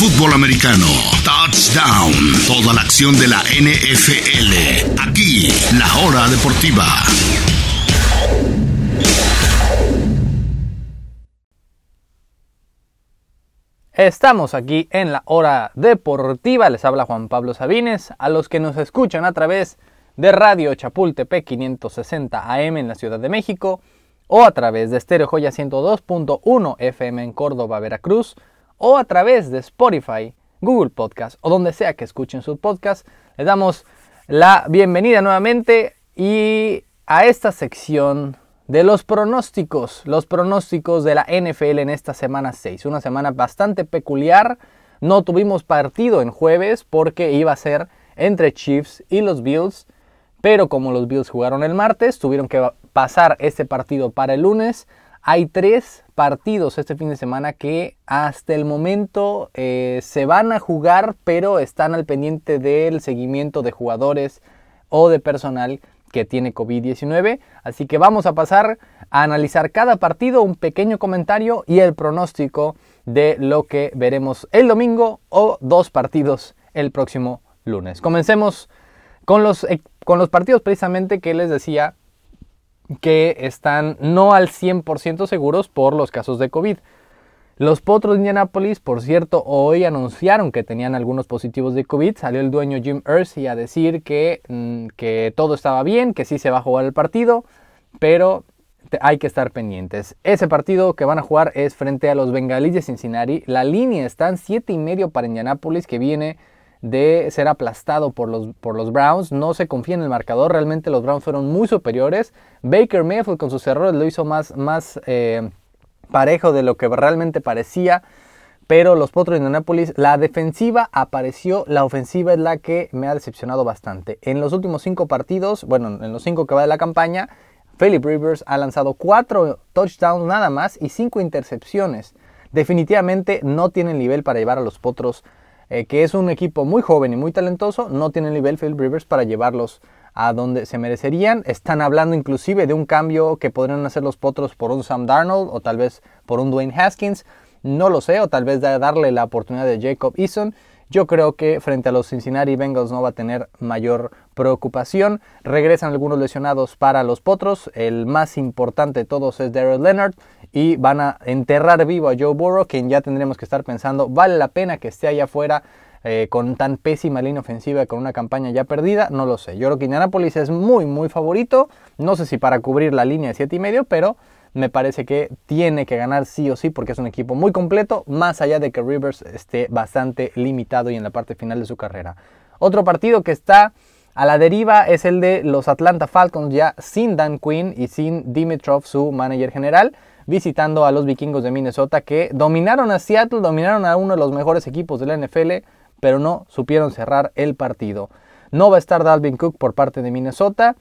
fútbol americano. Touchdown. Toda la acción de la NFL. Aquí, la hora deportiva. Estamos aquí en la hora deportiva. Les habla Juan Pablo Sabines. A los que nos escuchan a través de Radio Chapultepec 560 AM en la Ciudad de México o a través de Estéreo Joya 102.1 FM en Córdoba, Veracruz o a través de Spotify, Google Podcast o donde sea que escuchen su podcast. Les damos la bienvenida nuevamente y a esta sección de los pronósticos, los pronósticos de la NFL en esta semana 6. Una semana bastante peculiar. No tuvimos partido en jueves porque iba a ser entre Chiefs y los Bills. Pero como los Bills jugaron el martes, tuvieron que pasar este partido para el lunes. Hay tres partidos este fin de semana que hasta el momento eh, se van a jugar, pero están al pendiente del seguimiento de jugadores o de personal que tiene COVID-19. Así que vamos a pasar a analizar cada partido, un pequeño comentario y el pronóstico de lo que veremos el domingo o dos partidos el próximo lunes. Comencemos con los, eh, con los partidos precisamente que les decía que están no al 100% seguros por los casos de COVID. Los Potros de Indianapolis, por cierto, hoy anunciaron que tenían algunos positivos de COVID. Salió el dueño Jim Irsay a decir que, mm, que todo estaba bien, que sí se va a jugar el partido, pero hay que estar pendientes. Ese partido que van a jugar es frente a los Bengalíes de Cincinnati. La línea está en 7 y medio para Indianapolis, que viene de ser aplastado por los, por los Browns. No se confía en el marcador. Realmente los Browns fueron muy superiores. Baker Mayfield con sus errores lo hizo más, más eh, parejo de lo que realmente parecía. Pero los Potros de Indianapolis, la defensiva apareció, la ofensiva es la que me ha decepcionado bastante. En los últimos cinco partidos, bueno, en los cinco que va de la campaña, Philip Rivers ha lanzado cuatro touchdowns nada más y cinco intercepciones. Definitivamente no tiene el nivel para llevar a los Potros, eh, que es un equipo muy joven y muy talentoso, no tiene el nivel Philip Rivers para llevarlos a donde se merecerían. Están hablando inclusive de un cambio que podrían hacer los Potros por un Sam Darnold o tal vez por un Dwayne Haskins. No lo sé, o tal vez darle la oportunidad de Jacob Eason. Yo creo que frente a los Cincinnati Bengals no va a tener mayor preocupación. Regresan algunos lesionados para los Potros. El más importante de todos es Daryl Leonard. Y van a enterrar vivo a Joe Burrow, quien ya tendremos que estar pensando, ¿vale la pena que esté allá afuera eh, con tan pésima línea ofensiva, con una campaña ya perdida, no lo sé. Yo creo que Indianapolis es muy, muy favorito. No sé si para cubrir la línea de 7 y medio, pero me parece que tiene que ganar sí o sí porque es un equipo muy completo, más allá de que Rivers esté bastante limitado y en la parte final de su carrera. Otro partido que está a la deriva es el de los Atlanta Falcons ya sin Dan Quinn y sin Dimitrov, su manager general, visitando a los vikingos de Minnesota que dominaron a Seattle, dominaron a uno de los mejores equipos de la NFL pero no supieron cerrar el partido. No va a estar Dalvin Cook por parte de Minnesota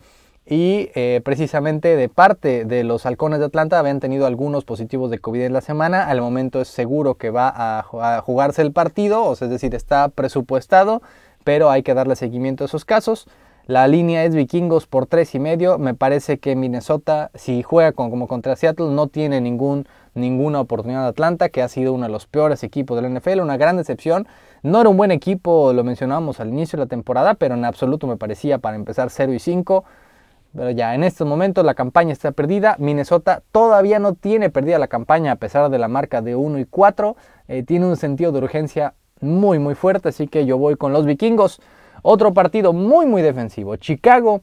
y eh, precisamente de parte de los halcones de Atlanta habían tenido algunos positivos de COVID en la semana. Al momento es seguro que va a, jugarse el partido, o es decir, está presupuestado, pero hay que darle seguimiento a esos casos. La línea es vikingos por tres y medio. Me parece que Minnesota, si juega como contra Seattle, no tiene ningún, ninguna oportunidad de Atlanta, que ha sido uno de los peores equipos de la NFL, una gran decepción. No era un buen equipo, lo mencionábamos al inicio de la temporada, pero en absoluto me parecía para empezar 0 y 5. Pero ya en estos momentos la campaña está perdida. Minnesota todavía no tiene perdida la campaña a pesar de la marca de 1 y 4. Eh, tiene un sentido de urgencia muy muy fuerte, así que yo voy con los vikingos. Otro partido muy muy defensivo. Chicago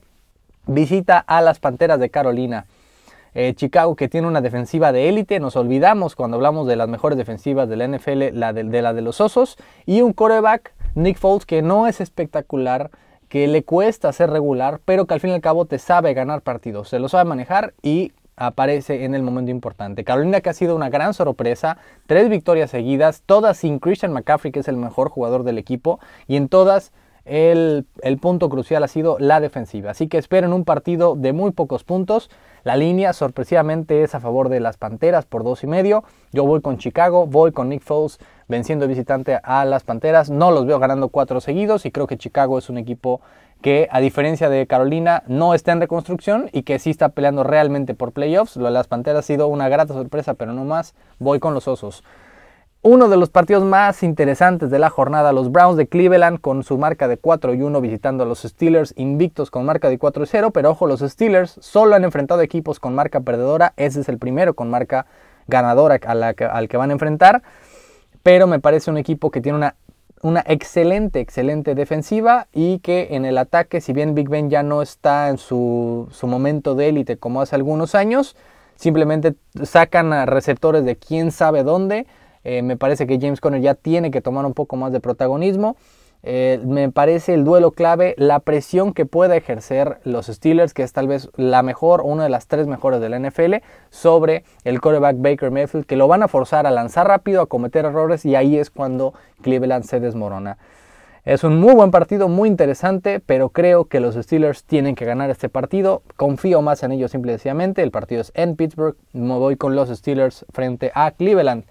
visita a las Panteras de Carolina. Eh, Chicago que tiene una defensiva de élite, nos olvidamos cuando hablamos de las mejores defensivas de la NFL, la de, la de los Osos, y un quarterback, Nick Foles, que no es espectacular, que le cuesta ser regular, pero que al fin y al cabo te sabe ganar partidos, se lo sabe manejar y aparece en el momento importante. Carolina que ha sido una gran sorpresa, tres victorias seguidas, todas sin Christian McCaffrey, que es el mejor jugador del equipo, y en todas el, el punto crucial ha sido la defensiva. Así que esperen un partido de muy pocos puntos. La línea sorpresivamente es a favor de las Panteras por dos y medio. Yo voy con Chicago, voy con Nick Foles venciendo visitante a las Panteras. No los veo ganando cuatro seguidos y creo que Chicago es un equipo que a diferencia de Carolina no está en reconstrucción y que sí está peleando realmente por playoffs. Lo de las Panteras ha sido una grata sorpresa, pero no más. Voy con los Osos. Uno de los partidos más interesantes de la jornada, los Browns de Cleveland con su marca de 4 y 1 visitando a los Steelers invictos con marca de 4 y 0, pero ojo, los Steelers solo han enfrentado equipos con marca perdedora, ese es el primero con marca ganadora al que van a enfrentar, pero me parece un equipo que tiene una, una excelente, excelente defensiva y que en el ataque, si bien Big Ben ya no está en su, su momento de élite como hace algunos años, simplemente sacan a receptores de quién sabe dónde, eh, me parece que James Conner ya tiene que tomar un poco más de protagonismo. Eh, me parece el duelo clave, la presión que pueda ejercer los Steelers, que es tal vez la mejor, una de las tres mejores de la NFL, sobre el quarterback Baker Mayfield, que lo van a forzar a lanzar rápido, a cometer errores y ahí es cuando Cleveland se desmorona. Es un muy buen partido, muy interesante, pero creo que los Steelers tienen que ganar este partido. Confío más en ellos simplemente. El partido es en Pittsburgh. Me voy con los Steelers frente a Cleveland.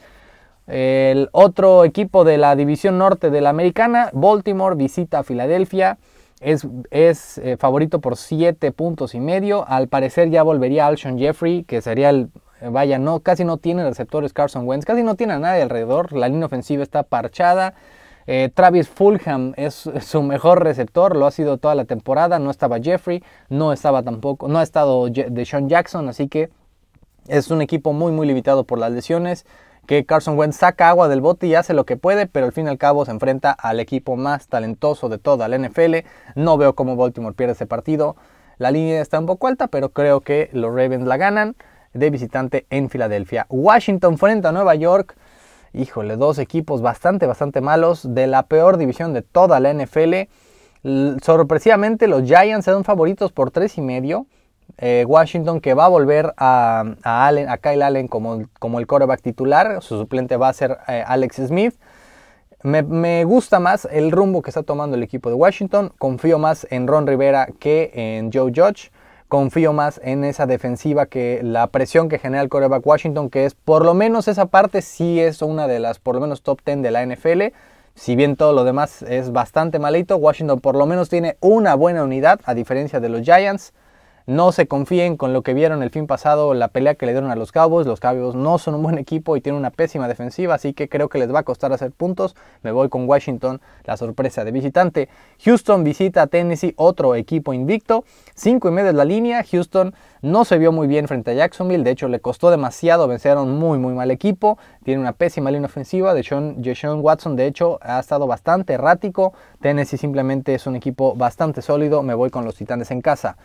El otro equipo de la división norte de la americana, Baltimore, visita a Filadelfia. Es, es eh, favorito por 7 puntos y medio. Al parecer ya volvería Alshon Jeffrey, que sería el... Eh, vaya, no, casi no tiene receptores Carson Wentz, casi no tiene a nadie alrededor. La línea ofensiva está parchada. Eh, Travis Fulham es su mejor receptor, lo ha sido toda la temporada. No estaba Jeffrey, no estaba tampoco, no ha estado Deshaun Jackson, así que es un equipo muy, muy limitado por las lesiones que Carson Wentz saca agua del bote y hace lo que puede, pero al fin y al cabo se enfrenta al equipo más talentoso de toda la NFL. No veo cómo Baltimore pierde ese partido. La línea está un poco alta, pero creo que los Ravens la ganan de visitante en Filadelfia. Washington frente a Nueva York. Híjole, dos equipos bastante, bastante malos de la peor división de toda la NFL. Sorpresivamente los Giants son favoritos por tres y medio. Eh, Washington que va a volver a, Allen, a Kyle Allen como, como el quarterback titular. Su suplente va a ser eh, Alex Smith. Me, gusta más el rumbo que está tomando el equipo de Washington. Confío más en Ron Rivera que en Joe Judge. Confío más en esa defensiva que la presión que genera el quarterback Washington, que es por lo menos esa parte sí es una de las por lo menos top 10 de la NFL. Si bien todo lo demás es bastante malito, Washington por lo menos tiene una buena unidad a diferencia de los Giants. No se confíen con lo que vieron el fin pasado, la pelea que le dieron a los Cowboys. Los Cowboys no son un buen equipo y tienen una pésima defensiva, así que creo que les va a costar hacer puntos. Me voy con Washington, la sorpresa de visitante. Houston visita a Tennessee, otro equipo invicto. 5 y medio es la línea. Houston no se vio muy bien frente a Jacksonville, de hecho le costó demasiado un muy muy mal equipo. Tiene una pésima línea ofensiva. De Sean, Watson, de hecho, ha estado bastante errático. Tennessee simplemente es un equipo bastante sólido. Me voy con los Titanes en casa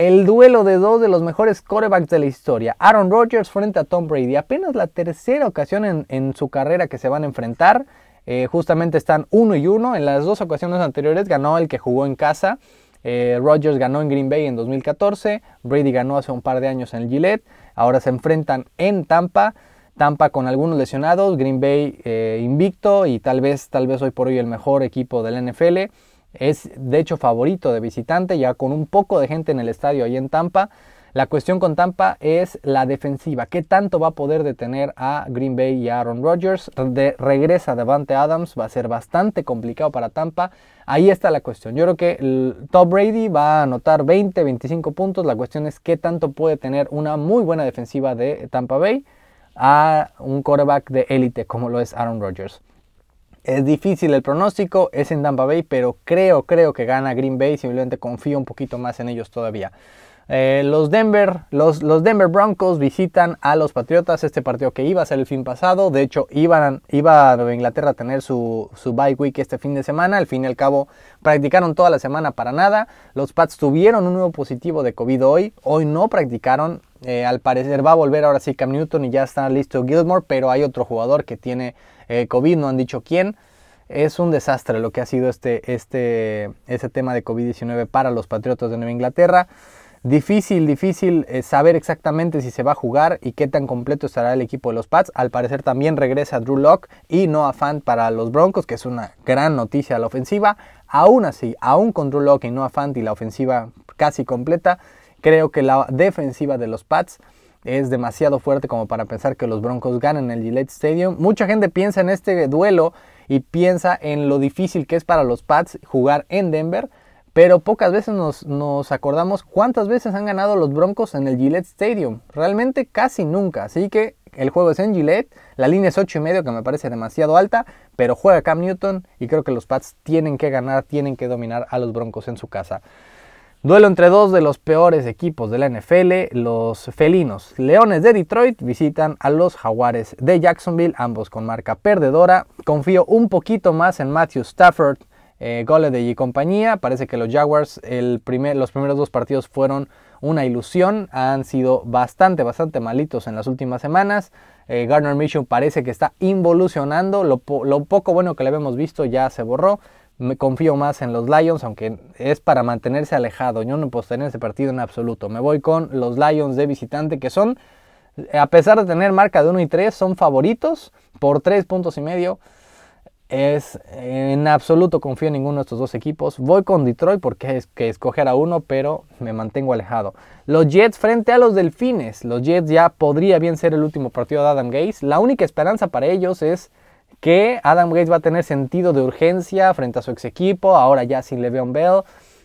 el duelo de dos de los mejores quarterbacks de la historia. Aaron Rodgers frente a Tom Brady. Apenas la tercera ocasión en, su carrera que se van a enfrentar. Eh, justamente están uno y uno. En las dos ocasiones anteriores ganó el que jugó en casa. Eh, Rodgers ganó en Green Bay en 2014. Brady ganó hace un par de años en el Gillette. Ahora se enfrentan en Tampa. Tampa con algunos lesionados. Green Bay eh, invicto y tal vez, tal vez hoy por hoy el mejor equipo del NFL. Es de hecho favorito de visitante, ya con un poco de gente en el estadio ahí en Tampa. La cuestión con Tampa es la defensiva. ¿Qué tanto va a poder detener a Green Bay y a Aaron Rodgers? De, regresa Devante Adams, va a ser bastante complicado para Tampa. Ahí está la cuestión. Yo creo que el Tom Brady va a anotar 20, 25 puntos. La cuestión es qué tanto puede tener una muy buena defensiva de Tampa Bay a un quarterback de élite como lo es Aaron Rodgers. Es difícil el pronóstico, es en Tampa Bay, pero creo, creo que gana Green Bay. Simplemente confío un poquito más en ellos todavía. Eh, los, Denver, los, los, Denver Broncos visitan a los Patriotas, este partido que iba a ser el fin pasado. De hecho, iban, iba a Inglaterra a tener su, su bye week este fin de semana. Al fin y al cabo, practicaron toda la semana para nada. Los Pats tuvieron un nuevo positivo de COVID hoy. Hoy no practicaron. Eh, al parecer va a volver ahora sí Cam Newton y ya está listo Gilmore, pero hay otro jugador que tiene eh, COVID, no han dicho quién. Es un desastre lo que ha sido este, este, este tema de COVID-19 para los Patriotas de Nueva Inglaterra. Difícil, difícil eh, saber exactamente si se va a jugar y qué tan completo estará el equipo de los Pats. Al parecer también regresa Drew Locke y Noah Fant para los Broncos, que es una gran noticia a la ofensiva. Aún así, aún con Drew Locke y Noah Fant y la ofensiva casi completa, creo que la defensiva de los Pats es demasiado fuerte como para pensar que los Broncos ganen el Gillette Stadium. Mucha gente piensa en este duelo y piensa en lo difícil que es para los Pats jugar en Denver pero pocas veces nos, acordamos cuántas veces han ganado los Broncos en el Gillette Stadium. Realmente casi nunca. Así que El juego es en Gillette, la línea es 8 y medio que me parece demasiado alta, pero juega Cam Newton y creo que los Pats tienen que ganar, tienen que dominar a los Broncos en su casa. Duelo entre dos de los peores equipos de la NFL, los felinos Leones de Detroit visitan a los Jaguares de Jacksonville, ambos con marca perdedora. Confío un poquito más en Matthew Stafford, eh, y compañía. Parece que los Jaguars los primeros dos partidos fueron una ilusión, han sido bastante, bastante malitos en las últimas semanas. Eh, Gardner Mitchell parece que está involucionando, lo, lo poco bueno que le habíamos visto ya se borró me confío más en los Lions, aunque es para mantenerse alejado. Yo no puedo tener ese partido en absoluto. Me voy con los Lions de visitante, que son, a pesar de tener marca de 1 y 3, son favoritos por 3 puntos y medio. Es en absoluto confío en ninguno de estos dos equipos. Voy con Detroit porque es que escoger a uno, pero me mantengo alejado. Los Jets frente a los Delfines. Los Jets ya podría bien ser el último partido de Adam Gaze. La única esperanza para ellos es que Adam Gates va a tener sentido de urgencia frente a su ex equipo, ahora ya sin Le'Veon Bell.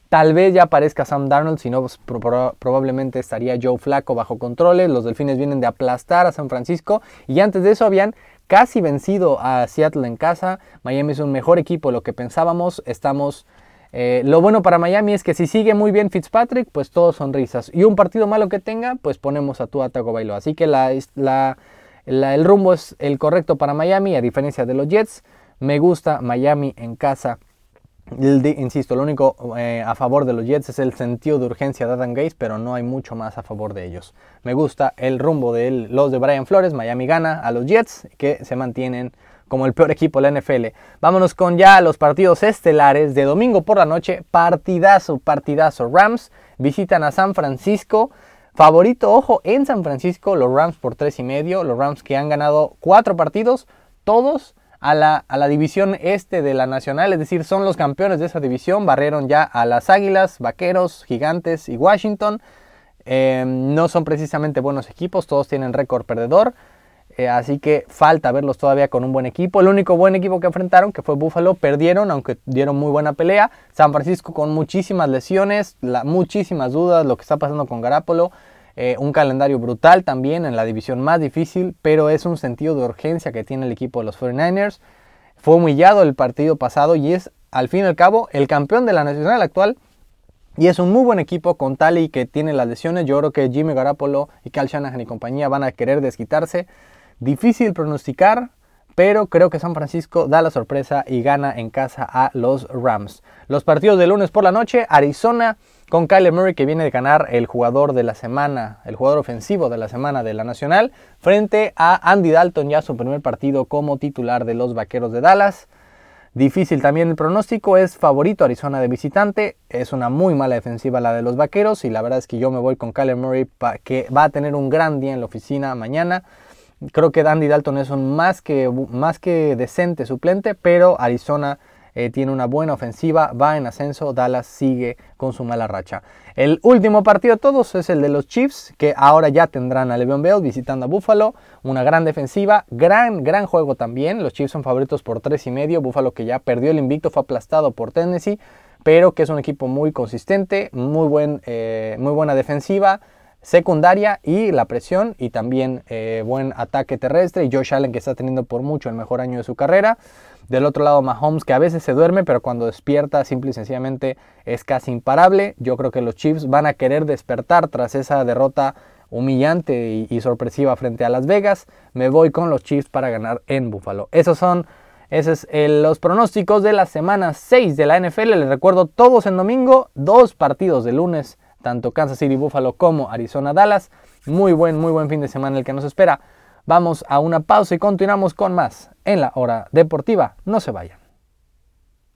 Tal vez ya aparezca Sam Darnold, si no, pues, probablemente estaría Joe Flaco bajo controles. Los Delfines vienen de aplastar a San Francisco y antes de eso habían casi vencido a Seattle en casa. Miami es un mejor equipo de lo que pensábamos. Estamos. Eh, lo bueno para Miami es que si sigue muy bien Fitzpatrick, pues todos son risas. Y un partido malo que tenga, pues ponemos a tu Bailo. Así que la, la el rumbo es el correcto para Miami, a diferencia de los Jets. Me gusta Miami en casa. insisto, lo único eh, a favor de los Jets es el sentido de urgencia de Adam Gates, pero no hay mucho más a favor de ellos. Me gusta el rumbo de los de Brian Flores. Miami gana a los Jets, que se mantienen como el peor equipo de la NFL. Vámonos con ya los partidos estelares de domingo por la noche. Partidazo, partidazo. Rams visitan a San Francisco. Favorito, ojo, en San Francisco, los Rams por tres y medio. Los Rams que han ganado cuatro partidos, todos a la, a la, división este de la Nacional, es decir, son los campeones de esa división. Barrieron ya a las Águilas, Vaqueros, Gigantes y Washington. Em, no son precisamente buenos equipos, todos tienen récord perdedor. Eh, así que falta verlos todavía con un buen equipo. El único buen equipo que enfrentaron, que fue Buffalo, perdieron, aunque dieron muy buena pelea. San Francisco con muchísimas lesiones, muchísimas dudas, lo que está pasando con Garapolo. Eh, un calendario brutal también en la división más difícil, pero es un sentido de urgencia que tiene el equipo de los 49ers. Fue humillado el partido pasado y es, al fin y al cabo, el campeón de la nacional actual. Y es un muy buen equipo con Tali que tiene las lesiones. Yo creo que Jimmy Garapolo y Cal Shanahan y compañía van a querer desquitarse. Difícil pronosticar, pero creo que San Francisco da la sorpresa y gana en casa a los Rams. Los partidos de lunes por la noche, Arizona con Kyler Murray que viene de ganar el jugador de la semana, el jugador ofensivo de la semana de la Nacional, frente a Andy Dalton ya su primer partido como titular de los Vaqueros de Dallas. Difícil también el pronóstico, es favorito Arizona de visitante, es una muy mala defensiva la de los Vaqueros y la verdad es que yo me voy con Kyler Murray que va a tener un gran día en la oficina mañana. Creo que Andy Dalton es un más que, más que decente suplente, pero Arizona eh, tiene una buena ofensiva, va en ascenso, Dallas sigue con su mala racha. El último partido de todos es el de los Chiefs, que ahora ya tendrán a Le'Veon Bell visitando a Buffalo, una gran defensiva, gran, gran juego también, los Chiefs son favoritos por tres y medio, Buffalo que ya perdió el invicto, fue aplastado por Tennessee, pero que es un equipo muy consistente, muy, buen, eh, muy buena defensiva, secundaria y la presión y también eh, buen ataque terrestre y Josh Allen que está teniendo por mucho el mejor año de su carrera. Del otro lado Mahomes que a veces se duerme pero cuando despierta simple y sencillamente es casi imparable. Yo creo que los Chiefs van a querer despertar tras esa derrota humillante y, sorpresiva frente a Las Vegas. Me voy con los Chiefs para ganar en Buffalo. Esos son esos los pronósticos de la semana 6 de la NFL. Les recuerdo todos en domingo, dos partidos de lunes tanto Kansas City Buffalo como Arizona Dallas. Muy buen, muy buen fin de semana el que nos espera. Vamos a una pausa y continuamos con más en la hora deportiva. No se vayan.